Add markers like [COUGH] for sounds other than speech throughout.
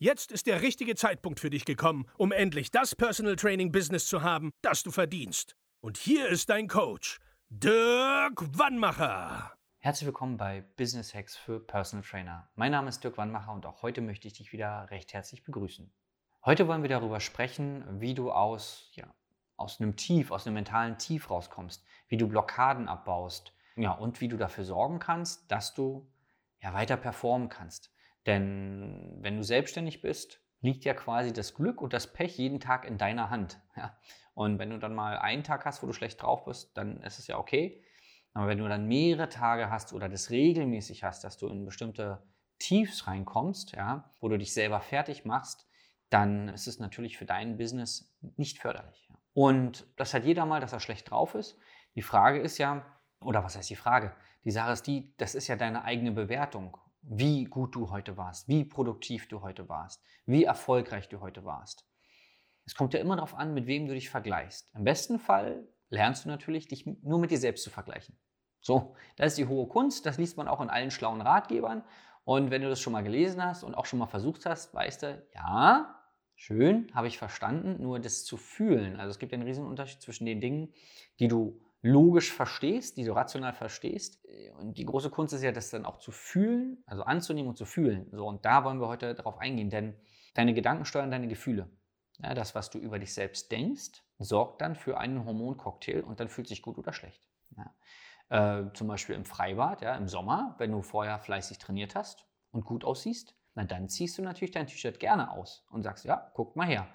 Jetzt ist der richtige Zeitpunkt für dich gekommen, um endlich das Personal Training Business zu haben, das du verdienst. Und hier ist dein Coach, Dirk Wannmacher. Herzlich willkommen bei Business Hacks für Personal Trainer. Mein Name ist Dirk Wannmacher und auch heute möchte ich dich wieder recht herzlich begrüßen. Heute wollen wir darüber sprechen, wie du aus, ja, aus einem Tief, aus einem mentalen Tief rauskommst, wie du Blockaden abbaust ja, und wie du dafür sorgen kannst, dass du ja, weiter performen kannst. Denn wenn du selbstständig bist, liegt ja quasi das Glück und das Pech jeden Tag in deiner Hand. [LAUGHS] Ja? Und wenn du dann mal einen Tag hast, wo du schlecht drauf bist, dann ist es ja okay. Aber wenn du dann mehrere Tage hast oder das regelmäßig hast, dass du in bestimmte Tiefs reinkommst, ja, wo du dich selber fertig machst, dann ist es natürlich für dein Business nicht förderlich. Und das hat jeder mal, dass er schlecht drauf ist. Die Frage ist ja, oder was heißt die Frage? Die Sache ist die, das ist ja deine eigene Bewertung wie gut du heute warst, wie produktiv du heute warst, wie erfolgreich du heute warst. Es kommt ja immer darauf an, mit wem du dich vergleichst. Im besten Fall lernst du natürlich, dich nur mit dir selbst zu vergleichen. So, das ist die hohe Kunst, das liest man auch in allen schlauen Ratgebern. Und wenn du das schon mal gelesen hast und auch schon mal versucht hast, weißt du, ja, schön, habe ich verstanden, nur das zu fühlen. Also es gibt einen riesen Unterschied zwischen den Dingen, die du logisch verstehst, die du rational verstehst. Und die große Kunst ist ja, das dann auch zu fühlen, also anzunehmen und zu fühlen. So, und da wollen wir heute darauf eingehen, denn deine Gedanken steuern deine Gefühle. Ja, das, was du über dich selbst denkst, sorgt dann für einen Hormoncocktail und dann fühlt sich gut oder schlecht. Ja. Äh, zum Beispiel im Freibad, ja, im Sommer, wenn du vorher fleißig trainiert hast und gut aussiehst, na, dann ziehst du natürlich dein T-Shirt gerne aus und sagst, ja, guck mal her,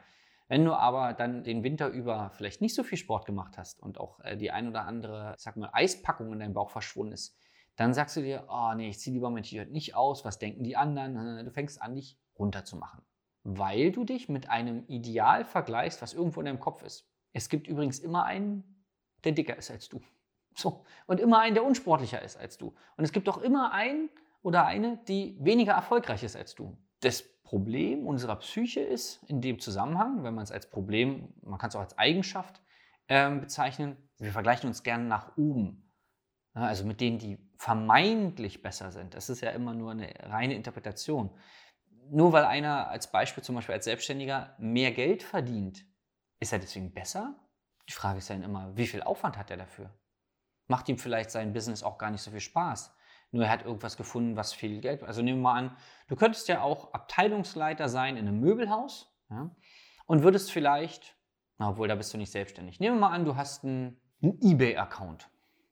wenn du aber dann den Winter über vielleicht nicht so viel Sport gemacht hast und auch äh, die ein oder andere, sag mal, Eispackung in deinem Bauch verschwunden ist, dann sagst du dir, oh nee, ich ziehe lieber mein T-Shirt nicht aus, was denken die anderen? Äh, du fängst an, dich runterzumachen. Weil du dich mit einem Ideal vergleichst, was irgendwo in deinem Kopf ist. Es gibt übrigens immer einen, der dicker ist als du. [LAUGHS] So. Und immer einen, der unsportlicher ist als du. Und es gibt auch immer einen oder eine, die weniger erfolgreich ist als du. Das Problem unserer Psyche ist in dem Zusammenhang, wenn man es als Problem, man kann es auch als Eigenschaft äh, bezeichnen, wir vergleichen uns gerne nach oben. Ja, also mit denen, die vermeintlich besser sind. Das ist ja immer nur eine reine Interpretation. Nur weil einer als Beispiel zum Beispiel als Selbstständiger mehr Geld verdient, ist er deswegen besser? Die Frage ist dann immer, wie viel Aufwand hat er dafür? Macht ihm vielleicht sein Business auch gar nicht so viel Spaß? Nur er hat irgendwas gefunden, was viel Geld. Also nehmen wir mal an, du könntest ja auch Abteilungsleiter sein in einem Möbelhaus ja, und würdest vielleicht, obwohl da bist du nicht selbstständig. Nehmen wir mal an, du hast einen, einen eBay-Account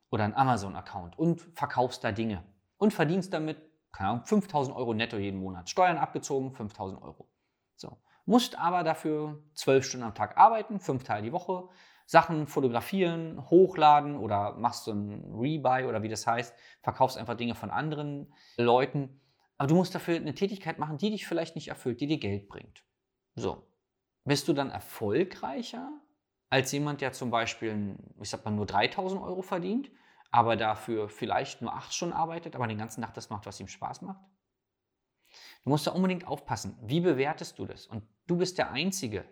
oder einen Amazon-Account und verkaufst da Dinge und verdienst damit, keine Ahnung, 5000 Euro netto jeden Monat. Steuern abgezogen, 5000 Euro. So. Musst aber dafür zwölf Stunden am Tag arbeiten, fünf Tage die Woche, Sachen fotografieren, hochladen oder machst so ein Rebuy oder wie das heißt, verkaufst einfach Dinge von anderen Leuten. Aber du musst dafür eine Tätigkeit machen, die dich vielleicht nicht erfüllt, die dir Geld bringt. So. Bist du dann erfolgreicher als jemand, der zum Beispiel, ich sag mal, nur 3000 Euro verdient, aber dafür vielleicht nur acht Stunden arbeitet, aber den ganzen Tag das macht, was ihm Spaß macht? Du musst da unbedingt aufpassen. Wie bewertest du das? Und du bist der Einzige,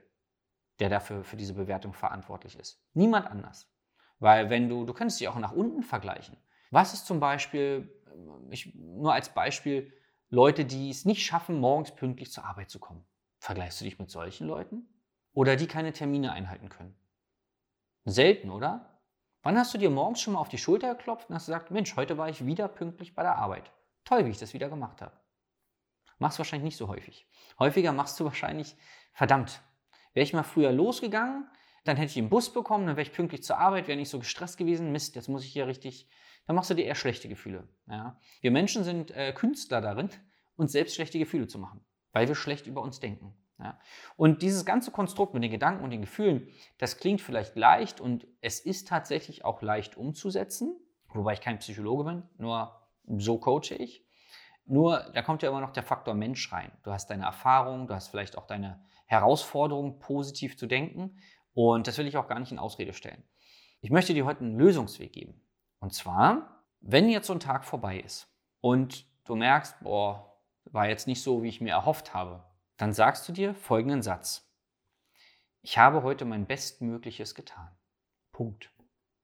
der dafür für diese Bewertung verantwortlich ist. Niemand anders. Weil wenn du, du könntest dich auch nach unten vergleichen. Was ist zum Beispiel, äh, ich, nur als Beispiel, Leute, die es nicht schaffen, morgens pünktlich zur Arbeit zu kommen? Vergleichst du dich mit solchen Leuten? Oder die keine Termine einhalten können? Selten, oder? Wann hast du dir morgens schon mal auf die Schulter geklopft und hast gesagt, Mensch, heute war ich wieder pünktlich bei der Arbeit. Toll, wie ich das wieder gemacht habe. Machst du wahrscheinlich nicht so häufig. Häufiger machst du wahrscheinlich, verdammt, Wäre ich mal früher losgegangen, dann hätte ich einen Bus bekommen, dann wäre ich pünktlich zur Arbeit, wäre nicht so gestresst gewesen. Mist, jetzt muss ich hier richtig. Dann machst du dir eher schlechte Gefühle. Ja? Wir Menschen sind äh, Künstler darin, uns selbst schlechte Gefühle zu machen, weil wir schlecht über uns denken. Ja? Und dieses ganze Konstrukt mit den Gedanken und den Gefühlen, das klingt vielleicht leicht und es ist tatsächlich auch leicht umzusetzen, wobei ich kein Psychologe bin, nur so coache ich. Nur, da kommt ja immer noch der Faktor Mensch rein. Du hast deine Erfahrung, du hast vielleicht auch deine Herausforderung, positiv zu denken. Und das will ich auch gar nicht in Ausrede stellen. Ich möchte dir heute einen Lösungsweg geben. Und zwar, wenn jetzt so ein Tag vorbei ist und du merkst, boah, war jetzt nicht so, wie ich mir erhofft habe, dann sagst du dir folgenden Satz. Ich habe heute mein Bestmögliches getan. Punkt.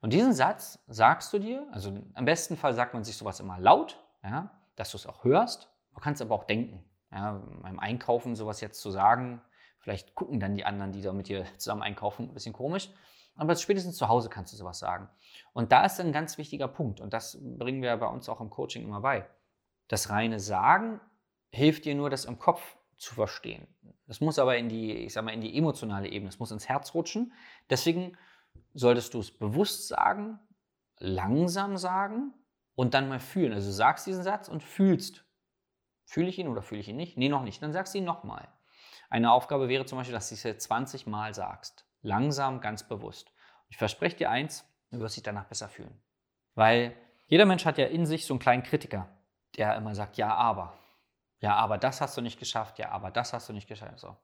Und diesen Satz sagst du dir, also am besten Fall sagt man sich sowas immer laut, ja, dass du es auch hörst. Du kannst aber auch denken. Ja, beim Einkaufen sowas jetzt zu sagen, vielleicht gucken dann die anderen, die da mit dir zusammen einkaufen, ein bisschen komisch. Aber spätestens zu Hause kannst du sowas sagen. Und da ist ein ganz wichtiger Punkt. Und das bringen wir bei uns auch im Coaching immer bei. Das reine Sagen hilft dir nur, das im Kopf zu verstehen. Das muss aber in die, ich sag mal, in die emotionale Ebene, es muss ins Herz rutschen. Deswegen solltest du es bewusst sagen, langsam sagen und dann mal fühlen. Also du sagst diesen Satz und fühlst. Fühle ich ihn oder fühle ich ihn nicht? Nee, noch nicht. Dann sagst du ihn nochmal. Eine Aufgabe wäre zum Beispiel, dass du es jetzt 20 Mal sagst. Langsam, ganz bewusst. Ich verspreche dir eins, du wirst dich danach besser fühlen. Weil jeder Mensch hat ja in sich so einen kleinen Kritiker, der immer sagt, ja, aber. Ja, aber das hast du nicht geschafft. Ja, aber das hast du nicht geschafft. So.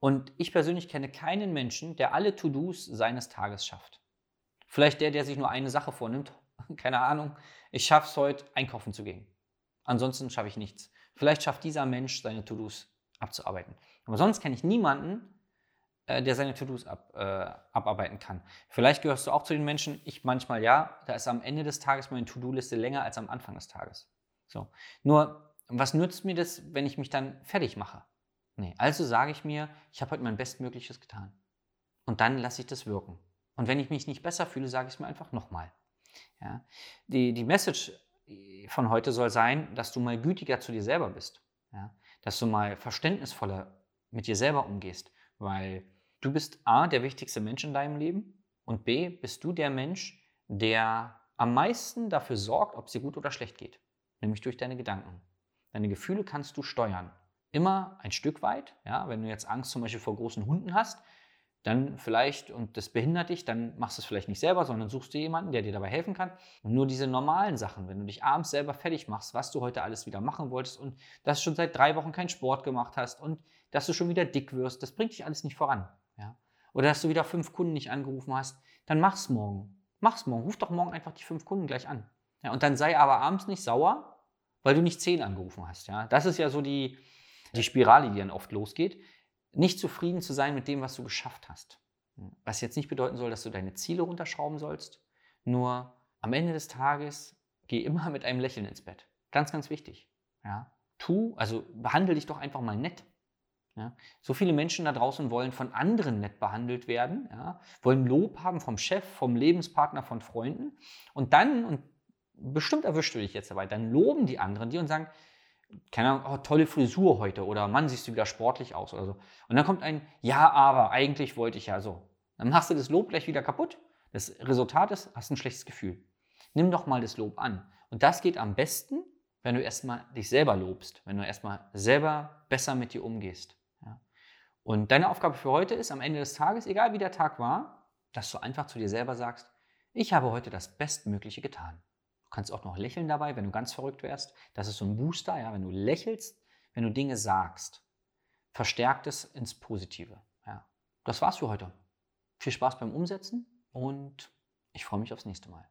Und ich persönlich kenne keinen Menschen, der alle To-Dos seines Tages schafft. Vielleicht der, der sich nur eine Sache vornimmt. [LAUGHS] Keine Ahnung. Ich schaffe es heute, einkaufen zu gehen. Ansonsten schaffe ich nichts. Vielleicht schafft dieser Mensch seine To-Dos abzuarbeiten. Aber sonst kenne ich niemanden, äh, der seine To-Dos ab, äh, abarbeiten kann. Vielleicht gehörst du auch zu den Menschen, ich manchmal ja, da ist am Ende des Tages meine To-Do-Liste länger als am Anfang des Tages. So. Nur, was nützt mir das, wenn ich mich dann fertig mache? Nee, also sage ich mir, ich habe heute mein Bestmögliches getan. Und dann lasse ich das wirken. Und wenn ich mich nicht besser fühle, sage ich es mir einfach nochmal. Ja? Die, die Message von heute soll sein, dass du mal gütiger zu dir selber bist. Ja? Dass du mal verständnisvoller mit dir selber umgehst. Weil du bist A, der wichtigste Mensch in deinem Leben und B, bist du der Mensch, der am meisten dafür sorgt, ob es dir gut oder schlecht geht. Nämlich durch deine Gedanken. Deine Gefühle kannst du steuern. Immer ein Stück weit. Ja? Wenn du jetzt Angst zum Beispiel vor großen Hunden hast, dann vielleicht, und das behindert dich, dann machst du es vielleicht nicht selber, sondern suchst dir jemanden, der dir dabei helfen kann. Und nur diese normalen Sachen, wenn du dich abends selber fertig machst, was du heute alles wieder machen wolltest und dass du schon seit drei Wochen keinen Sport gemacht hast und dass du schon wieder dick wirst, das bringt dich alles nicht voran. Ja? Oder dass du wieder fünf Kunden nicht angerufen hast, dann mach's morgen. Mach's morgen. Ruf doch morgen einfach die fünf Kunden gleich an. Ja, und dann sei aber abends nicht sauer, weil du nicht zehn angerufen hast. Ja? Das ist ja so die, die Spirale, die dann oft losgeht. Nicht zufrieden zu sein mit dem, was du geschafft hast. Was jetzt nicht bedeuten soll, dass du deine Ziele runterschrauben sollst. Nur am Ende des Tages geh immer mit einem Lächeln ins Bett. Ganz, ganz wichtig. Ja? Tu, also behandle dich doch einfach mal nett. Ja? So viele Menschen da draußen wollen von anderen nett behandelt werden, ja? wollen Lob haben vom Chef, vom Lebenspartner, von Freunden. Und dann, und bestimmt erwischst du dich jetzt dabei, dann loben die anderen die und sagen, keine Ahnung, oh, tolle Frisur heute oder Mann, siehst du wieder sportlich aus oder so. Und dann kommt ein, ja, aber eigentlich wollte ich ja so. Dann machst du das Lob gleich wieder kaputt. Das Resultat ist, hast ein schlechtes Gefühl. Nimm doch mal das Lob an. Und das geht am besten, wenn du erstmal dich selber lobst, wenn du erstmal selber besser mit dir umgehst. Und deine Aufgabe für heute ist, am Ende des Tages, egal wie der Tag war, dass du einfach zu dir selber sagst, ich habe heute das Bestmögliche getan. Du kannst auch noch lächeln dabei, wenn du ganz verrückt wärst. Das ist so ein Booster, ja, wenn du lächelst, wenn du Dinge sagst, verstärkt es ins Positive. Ja. Das war's für heute. Viel Spaß beim Umsetzen und ich freue mich aufs nächste Mal.